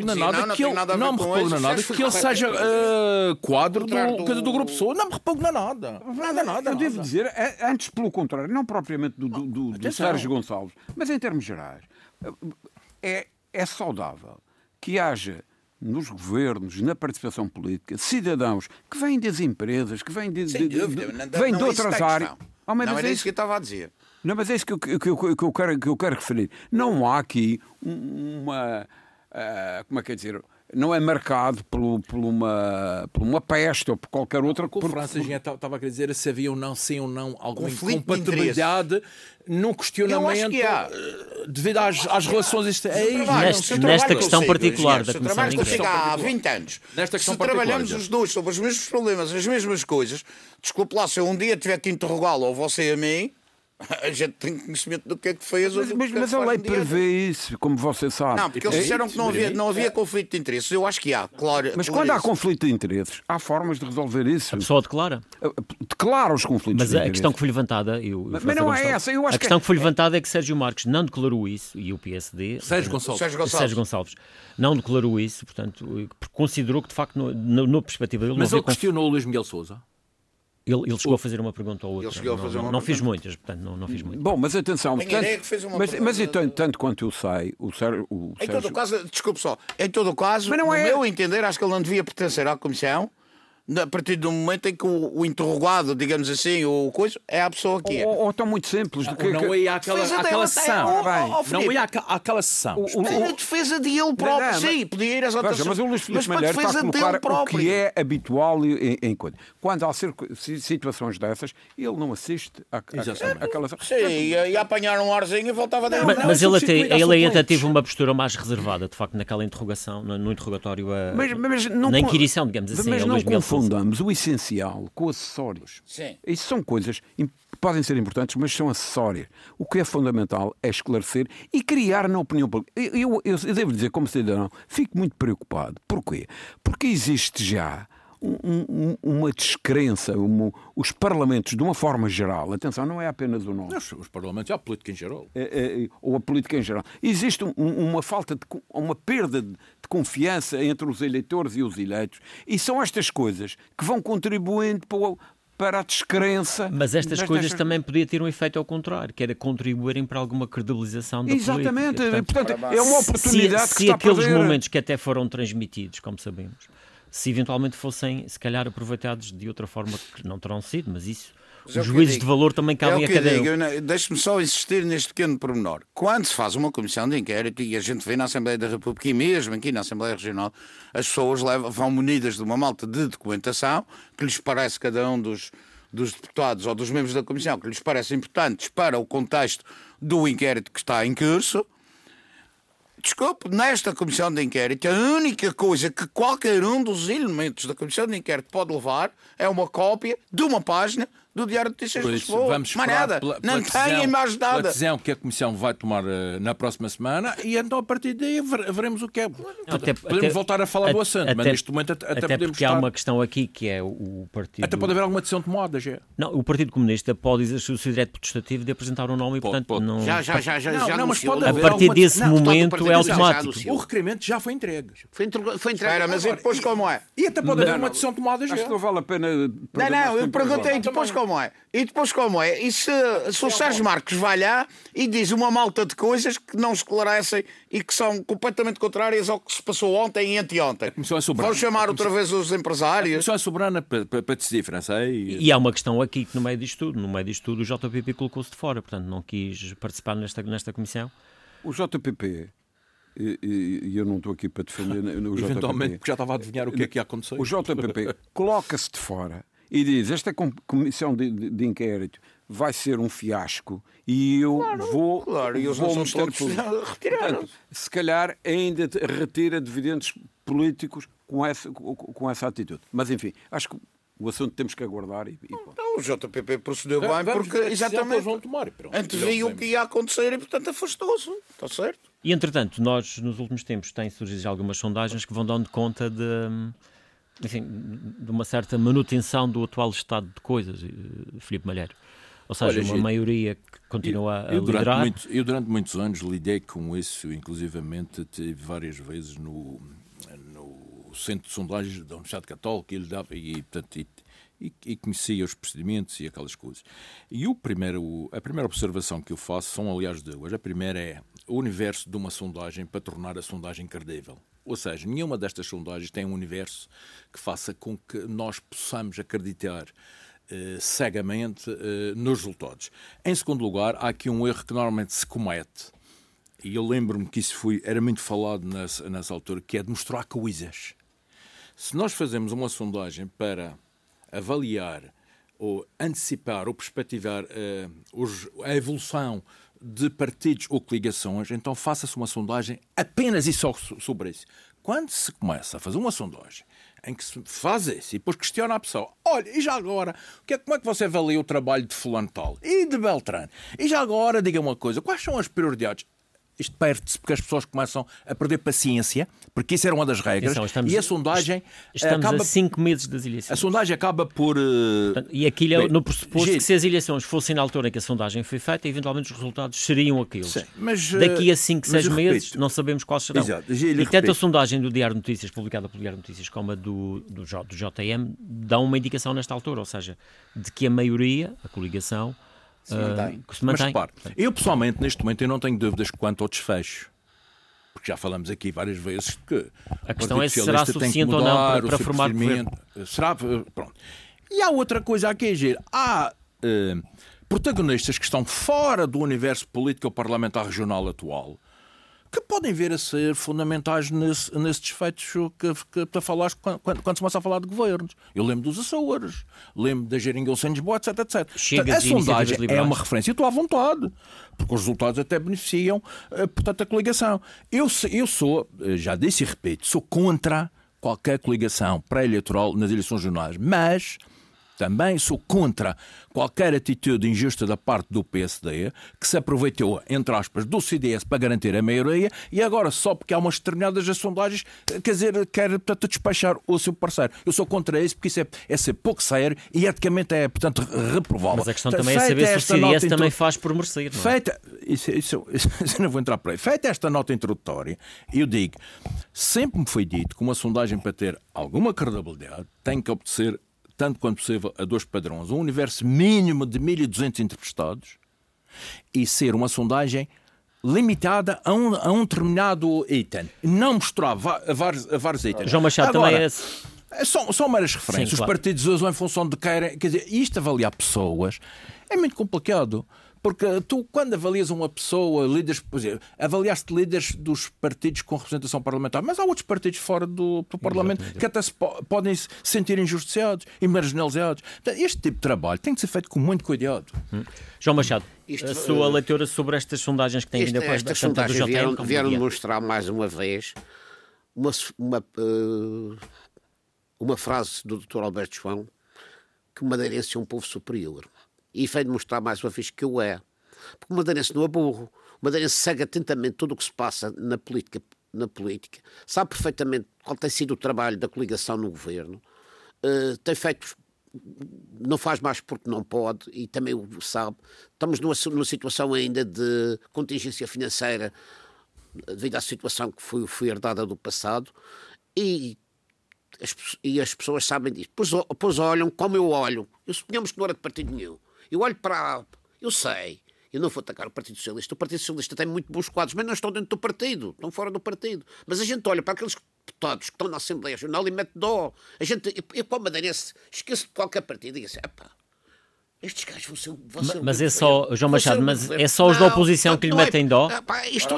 Não me repugna nada que ele seja eh, quadro do grupo Sul. Não me repugna nada nada. Nada, nada. Eu devo dizer, é, antes pelo contrário, não propriamente do Sérgio Gonçalves, mas em termos gerais, é, é saudável que haja nos governos, na participação política, cidadãos que vêm das empresas, que vêm de, de, de, de vêm de outras áreas. Oh, não era isso que eu estava a dizer. Não, mas é isso que eu, que, eu, que, eu quero, que eu quero referir. Não há aqui uma. Uh, como é que é dizer? Não é marcado por, por, uma, por uma peste ou por qualquer outra coisa. O França estava a querer dizer se havia ou não, sim ou não, alguma Conflito incompatibilidade no questionamento eh, devido às, às relações existentes. Neste, nesta questão particular da Comissão de há 20 anos. Nesta questão se trabalhamos os dois sobre os mesmos problemas, as mesmas coisas, desculpe lá, se eu um dia tiver que interrogá-lo ou você a mim, a gente tem conhecimento do que é que fez. Mas, mas, mas a lei prevê isso, como você sabe. Não, porque eles é disseram que não havia, não havia conflito de interesses. Eu acho que há, claro. Mas quando há conflito de interesses, há formas de resolver isso. A pessoa declara. Declara os conflitos Mas de a questão que foi levantada. Eu, mas, mas não é essa. Eu acho a questão que, que foi levantada é que Sérgio Marques não declarou isso e o PSD. Sérgio Gonçalves. Sérgio Gonçalves. Sérgio Gonçalves não declarou isso, portanto, porque considerou que de facto, no, no, no perspectiva dele. Mas ele questionou o Luís Miguel Souza. Ele, ele chegou o... a fazer uma pergunta ou outra. Não, não, não, não fiz muitas, portanto, não, não fiz muito. Bom, mas atenção, portanto, mas, mas tanto, tanto quanto eu sei, o, Sérgio, o Em todo o caso, desculpe só, em todo o caso, no é... meu entender, acho que ele não devia pertencer à Comissão a partir do momento em que o, o, interrogado, digamos assim, ou coisa, é a pessoa que é. Ou, ou tão muito simples. Do que, não ia àquela, àquela sessão. Não ia àquela sessão. O, o, a defesa de ele próprio, não, sim, podia ir às outras Mas o Luís Filipe Malheiro está a colocar o que é habitual em, em coisa. Quando há situações dessas, ele não assiste àquela sessão. Sim, ia apanhar um arzinho e voltava dentro. Mas, mas ele, até, ele ainda teve uma postura mais reservada, de facto, naquela interrogação, no, no interrogatório, a, mas, mas não, na inquirição, digamos assim. Mas não confundamos o essencial com acessórios. Sim. Isso são coisas que podem ser importantes, mas são acessórias. O que é fundamental é esclarecer e criar na opinião pública. Eu, eu, eu devo dizer, como cidadão, fico muito preocupado. Porquê? Porque existe já um, uma descrença, uma, os parlamentos, de uma forma geral, atenção, não é apenas o nosso. Os, os parlamentos, é a política em geral. É, é, ou a política em geral. Existe um, uma falta de, uma perda de, de confiança entre os eleitores e os eleitos. E são estas coisas que vão contribuindo para o, para a descrença. Mas estas coisas destas... também podiam ter um efeito ao contrário, que era contribuírem para alguma credibilização da Exatamente. política. Exatamente. Portanto, Portanto, é uma oportunidade se, que se aqueles momentos que até foram transmitidos, como sabemos, se eventualmente fossem, se calhar, aproveitados de outra forma que não terão sido, mas isso. Mas os é juízes de valor também cabem é a cada um. Deixe-me só insistir neste pequeno pormenor. Quando se faz uma comissão de inquérito e a gente vê na Assembleia da República e mesmo aqui na Assembleia Regional, as pessoas levam, vão munidas de uma malta de documentação que lhes parece cada um dos, dos deputados ou dos membros da comissão que lhes parece importantes para o contexto do inquérito que está em curso Desculpe, nesta comissão de inquérito, a única coisa que qualquer um dos elementos da comissão de inquérito pode levar é uma cópia de uma página do Diário de Notícias de Lisboa. Vamos mais nada. Pela, pela não têm mais nada. A decisão que a Comissão vai tomar uh, na próxima semana e então a partir daí veremos o que é. Até, podemos até, voltar a falar do assunto, mas neste momento até, até, podemos porque estar... há uma questão aqui que é o partido... Até pode haver alguma decisão tomada, já. Não, o Partido Comunista pode exercer o seu direito protestativo de apresentar um nome e, portanto, pode. não... Já, já, já, já, não, já não, mas pode A partir desse não, momento é automático. O requerimento já foi entregue. Foi entregue. Foi entregue. mas e depois como é? E até pode haver uma decisão tomada já. Acho que não vale a pena... Não, não, eu perguntei depois como é. E depois como é? E se, se o Sérgio Marcos vai lá e diz uma malta de coisas que não esclarecem e que são completamente contrárias ao que se passou ontem e anteontem. A Comissão é soberana. Vão chamar outra vez os empresários. A Comissão é soberana para, para, para decidir, França. E... e há uma questão aqui que no meio disto tudo, no meio disto tudo, o JPP colocou-se de fora, portanto não quis participar nesta, nesta comissão. O JPP e, e, eu não estou aqui para defender o JPP. Eventualmente, porque já estava a adivinhar o que é que ia acontecer. O JPP coloca-se de fora e diz: Esta comissão de, de, de, inquérito vai ser um fiasco e eu claro, vou. Claro, e eles vou não são todos Portanto, se calhar ainda retira dividendos políticos com essa, com essa atitude. Mas enfim, acho que o assunto temos que aguardar e, e não, o JPP procedeu bem porque exatamente vão tomar pronto. anteviu o que ia acontecer e portanto afastou-se. Está certo. E entretanto, nós nos últimos tempos têm surgido algumas sondagens que vão dando conta de enfim, de uma certa manutenção do atual estado de coisas, eh, Filipe Malheiro. Ou seja, Olha, uma gente, maioria que continua eu, eu a liderar. Durante muito, eu durante muitos anos lidei com isso, inclusivamente tive várias vezes no, no centro de sondagens da Universidade Católica e, dava, e, portanto, e, e, e, conhecia os procedimentos e aquelas coisas. E o primeiro, a primeira observação que eu faço são, aliás, duas. A primeira é o universo de uma sondagem para tornar a sondagem credível. Ou seja, nenhuma destas sondagens tem um universo que faça com que nós possamos acreditar eh, cegamente eh, nos resultados. Em segundo lugar, há aqui um erro que normalmente se comete, e eu lembro-me que isso foi, era muito falado nessa, nessa altura, que é de mostrar coisas. Se nós fazemos uma sondagem para avaliar ou antecipar ou perspectivar uh, os, a evolução de partidos ou coligações, então faça-se uma sondagem apenas e só sobre isso. Quando se começa a fazer uma sondagem em que se faz isso e depois questiona a pessoa: olha, e já agora, é, como é que você avalia o trabalho de Fulano Tal e de Beltrano? E já agora, diga uma coisa: quais são as prioridades? Isto perde-se porque as pessoas começam a perder paciência, porque isso era uma das regras, Atenção, estamos, e a sondagem estamos acaba... a cinco meses das eleições. A sondagem acaba por... Uh... E aquilo é no pressuposto gente... que se as eleições fossem na altura em que a sondagem foi feita, eventualmente os resultados seriam aqueles. Sim, mas, uh... Daqui a cinco, seis meses não sabemos quais serão. Exato, e tanto a sondagem do Diário Notícias, publicada pelo Diário Notícias, como a do, do, do JM, dão uma indicação nesta altura, ou seja, de que a maioria, a coligação, se mantém. Uh, se mantém. Mas repare, eu pessoalmente, neste momento, eu não tenho dúvidas quanto ao desfecho. Porque já falamos aqui várias vezes que a questão é se será suficiente ou não para, para formar governo. Será, pronto. E há outra coisa a que Há uh, protagonistas que estão fora do universo político parlamentar regional atual que podem vir a ser fundamentais nesse, nesses desfeitos que, que, que falaste quando, quando, se começa a falar de governos. Eu lembro dos Açores, lembro da Jeringa sem Lisboa, etc, etc. Chega a sondagem é uma referência, estou à vontade, porque os resultados até beneficiam, eh, portanto, a coligação. Eu, eu sou, eh, já disse e repito, sou contra qualquer coligação pré-eleitoral nas eleições regionais, mas também sou contra qualquer atitude injusta da parte do PSD, que se aproveitou, entre aspas, do CDS para garantir a maioria e agora, só porque há umas determinadas sondagens, quer dizer, quer, portanto, despachar o seu parceiro. Eu sou contra isso porque isso é, é ser pouco sério e eticamente é, portanto, reprovável. Mas a questão também é saber se o CDS também intro... faz por merecer. Não é? Feita, isso, isso, isso, isso, não vou entrar por aí. Feita esta nota introdutória, eu digo, sempre me foi dito que uma sondagem para ter alguma credibilidade tem que obedecer tanto quanto possível, a dois padrões. Um universo mínimo de 1.200 entrevistados e ser uma sondagem limitada a um, a um determinado item. Não mostrar vários, vários itens. João Machado Agora, também é esse. É são, são meras referências. Sim, claro. Os partidos usam em função de querem. Quer dizer, isto avaliar pessoas é muito complicado. Porque tu, quando avalias uma pessoa, líderes, por exemplo, avaliaste líderes dos partidos com representação parlamentar, mas há outros partidos fora do, do Parlamento Exatamente. que até se po podem se sentir injustiçados e marginalizados. este tipo de trabalho tem que ser feito com muito cuidado. Hum. João Machado, Isto, a sua uh, leitura sobre estas sondagens que têm vindo depois da sondagens do vieram, vieram demonstrar mais uma vez uma, uma, uh, uma frase do Dr. Alberto João que o madeirense é um povo superior. E foi demonstrar mais uma vez que o é. Porque o madeirense não é burro. O madeirense segue atentamente tudo o que se passa na política, na política. Sabe perfeitamente qual tem sido o trabalho da coligação no governo. Uh, tem feito não faz mais porque não pode e também o sabe. Estamos numa, numa situação ainda de contingência financeira devido à situação que foi, foi herdada do passado e as, e as pessoas sabem disso. Pois, pois olham como eu olho. Eu suponhamos que não era de partido nenhum. Eu olho para. Eu sei. Eu não vou atacar o Partido Socialista. O Partido Socialista tem muito bons quadros, mas não estão dentro do partido, estão fora do partido. Mas a gente olha para aqueles deputados que estão na Assembleia Regional e mete dó. A gente, eu, eu como madeirense, esqueço de qualquer partido e digo assim, estes gajos vão ser. Vão ser mas é só, João Machado, mas é só os da oposição que lhe metem dó? Epá, isto,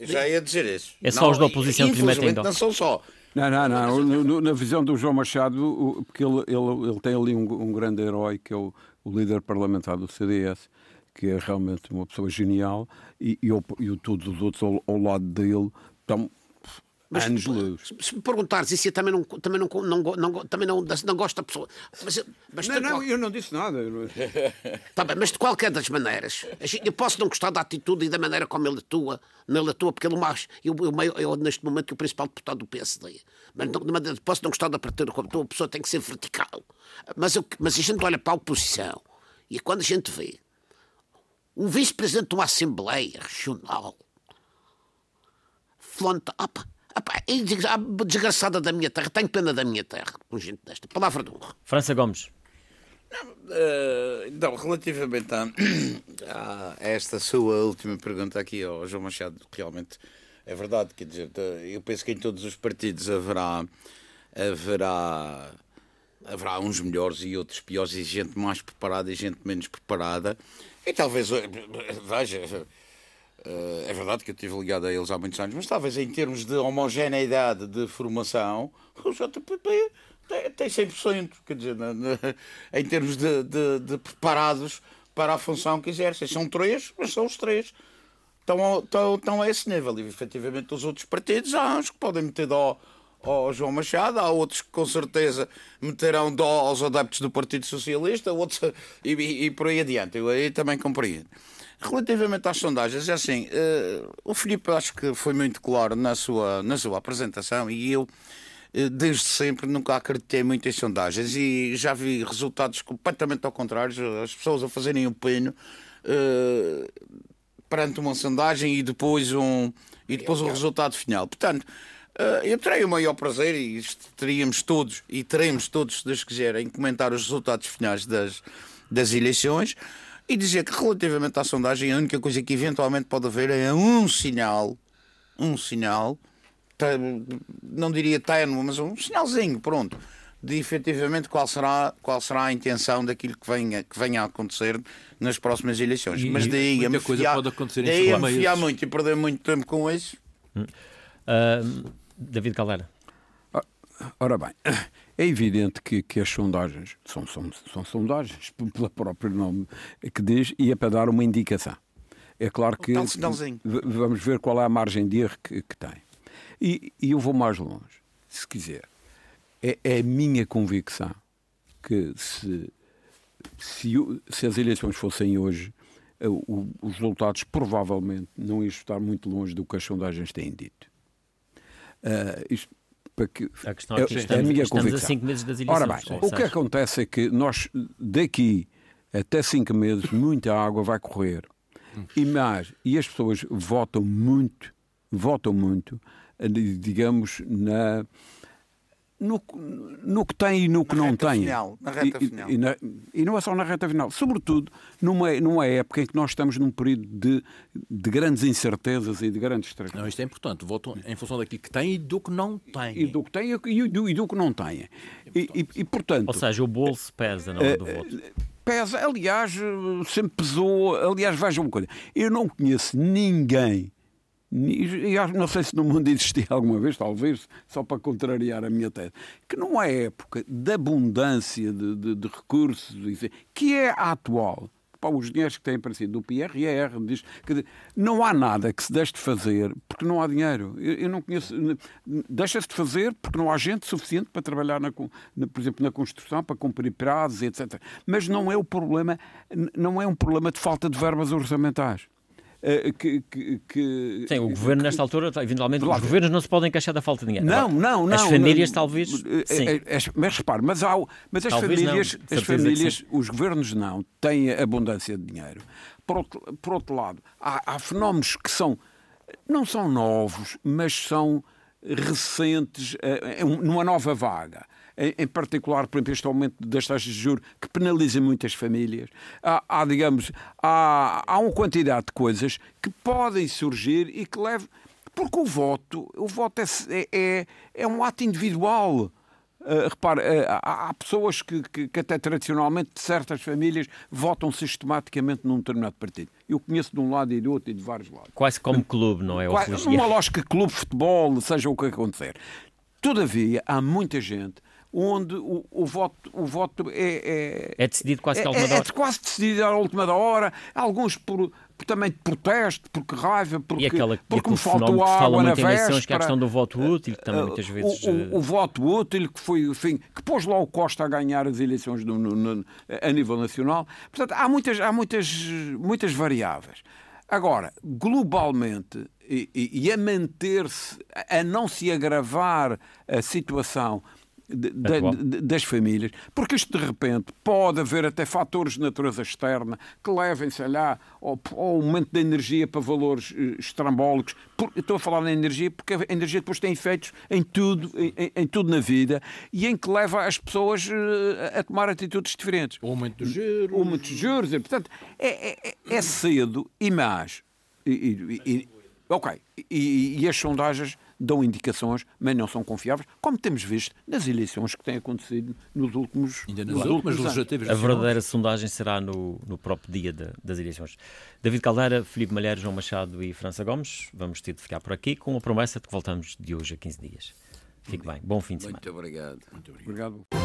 já ia dizer isso. É só não, os da oposição que lhe metem dó. Não são só. Não, não, não. Na visão do João Machado, porque ele, ele, ele tem ali um, um grande herói que é o, o líder parlamentar do CDS, que é realmente uma pessoa genial, e, e, e todos os outros ao, ao lado dele estão mas, anos luz. Se me perguntares isso, eu também não, também não, não, não, também não, não gosto da pessoa. Mas, mas não, não, qual... eu não disse nada. Tá bem, mas de qualquer das maneiras, eu posso não gostar da atitude e da maneira como ele atua, ele atua, porque ele mais, eu, eu, eu, neste momento, é o principal deputado do PSD. Mas não, posso não gostar da partida como a pessoa tem que ser vertical. Mas, eu, mas a gente olha para a oposição e quando a gente vê um vice-presidente de uma Assembleia Regional, fronta, opa, Epá, e digo, ah, desgraçada da minha terra, tenho pena da minha terra, com gente desta. Palavra de honra. França Gomes. Não, uh, não relativamente a, a, esta sua última pergunta aqui ao João Machado, realmente é verdade, quer dizer, eu penso que em todos os partidos haverá haverá haverá uns melhores e outros piores e gente mais preparada e gente menos preparada e talvez eh, veja é verdade que eu estive ligado a eles há muitos anos, mas talvez em termos de homogeneidade de formação, o JPP tem, tem 100%, quer dizer, em termos de, de, de, preparados para a função que exercem. São três, mas são os três. Estão, estão, estão a esse nível. E efetivamente os outros partidos, há uns que podem meter dó ao João Machado, há outros que com certeza meterão dó aos adeptos do Partido Socialista, outros, e, e, e por aí adiante. Eu aí também compreendo. Relativamente às sondagens, é assim, uh, o Filipe acho que foi muito claro na sua, na sua apresentação e eu uh, desde sempre nunca acreditei muito em sondagens e já vi resultados completamente ao contrário, as pessoas a fazerem um pino uh, perante uma sondagem e depois um e depois o resultado final. Portanto, eu terei o maior prazer e teríamos todos e teremos todos, se Deus quiserem, comentar os resultados finais das, das eleições e dizer que relativamente à sondagem a única coisa que eventualmente pode haver é um sinal, um sinal, não diria ténue, mas um sinalzinho, pronto, de efetivamente qual será, qual será a intenção daquilo que venha, que venha a acontecer nas próximas eleições. E, mas daí a me fiar, pode acontecer daí a me fiar muito e perder muito tempo com isso. Uh, David Caldeira. Ora bem, é evidente que, que as sondagens são, são, são sondagens, pelo próprio nome que diz, e é para dar uma indicação. É claro que vamos ver qual é a margem de erro que, que tem. E, e, eu vou mais longe, se quiser. É, é a minha convicção que se, se, se as eleições fossem hoje, eh, os resultados provavelmente não iam estar muito longe do que as sondagens têm dito. Uh, isto, para que a questão é, que estamos, é a minha estamos convicção. a cinco meses das eleições. Ora bem, o que acontece é que nós daqui até cinco meses muita água vai correr e mais e as pessoas votam muito, votam muito, digamos na no, no que tem e no que na não tem. Final, na reta e, final. E, e, na, e, não é só na reta final, sobretudo numa, numa época em que nós estamos num período de, de grandes incertezas e de grandes Não, isto é importante. Votam em função daquilo que tem e do que não tem. E do que tem e do, e do que não tem. E, e, portanto, Ou seja, o bolso pesa na hora do voto. Eh, pesa, aliás, sempre pesou. Aliás, vejam uma coisa: eu não conheço ninguém e não sei se no mundo existia alguma vez, talvez, só para contrariar a minha tese, que numa época de abundância de, de, de recursos, que é a atual, pá, os dinheiros que têm aparecido do PRR, diz, dizer, não há nada que se deixe de fazer porque não há dinheiro. Eu, eu não conheço. Deixa-se de fazer porque não há gente suficiente para trabalhar, na, por exemplo, na construção, para cumprir prazos, etc. Mas não é o problema, não é um problema de falta de verbas orçamentais. Eh, que, que, que, Sim, o governo, nesta altura, eventualmente, os governos não se podem queixar da falta de dinheiro. Não, não, não. As famílias, não, talvez. Eh, sim. É, mas repare, mas, há, mas as talvez famílias, não, as famílias os governos não, têm abundância de dinheiro. Por outro, por outro lado, há, há fenómenos que são, não são novos, mas são recentes, numa nova vaga em, particular, por exemplo, este aumento das taxas de juros que penaliza muitas famílias. Há, há digamos, há, há uma quantidade de coisas que podem surgir e que levam. Porque o voto, o voto é, é, é um ato individual. Uh, repare, uh, há, há, pessoas que, que, que, até tradicionalmente, de certas famílias, votam sistematicamente num determinado partido. Eu conheço de um lado e do outro e de vários lados. Quase como clube, não é? Quase, uma lógica clube, futebol, seja o que acontecer. Todavia, há muita gente onde o, o, voto, o voto é, é, é decidido quase que à última é, hora. É quase decidido à última hora, alguns por, também de protesto, porque raiva, porque, e aquela, porque me faltou água fala muito na eleições, que é a questão do voto útil, que também muitas vezes... O, o, o, voto útil, que foi, enfim, que pôs lá o Costa a ganhar as eleições no, no, a nível nacional. Portanto, há muitas, há muitas, muitas variáveis. Agora, globalmente, e, e, e a manter-se, a não se agravar a situação de, de, das famílias, porque isto de repente pode haver até fatores de natureza externa que levem, sei lá, ao, ao aumento da energia para valores eh, estrambólicos. Por, estou a falar na energia porque a energia depois tem efeitos em tudo, em, em tudo na vida e em que leva as pessoas eh, a tomar atitudes diferentes. O aumento dos juros. O aumento dos juros. Portanto, é, é, é cedo e mais. E, e, e, ok. E, e as sondagens dão indicações, mas não são confiáveis, como temos visto nas eleições que têm acontecido nos últimos, Ainda nas nos últimas legislativas. A verdadeira sondagem será no, no próprio dia de, das eleições. David Caldeira, Filipe Malheiro, João Machado e França Gomes, vamos ter de ficar por aqui com a promessa de que voltamos de hoje a 15 dias. Fique bem. Bom fim de semana. Muito obrigado. Muito obrigado.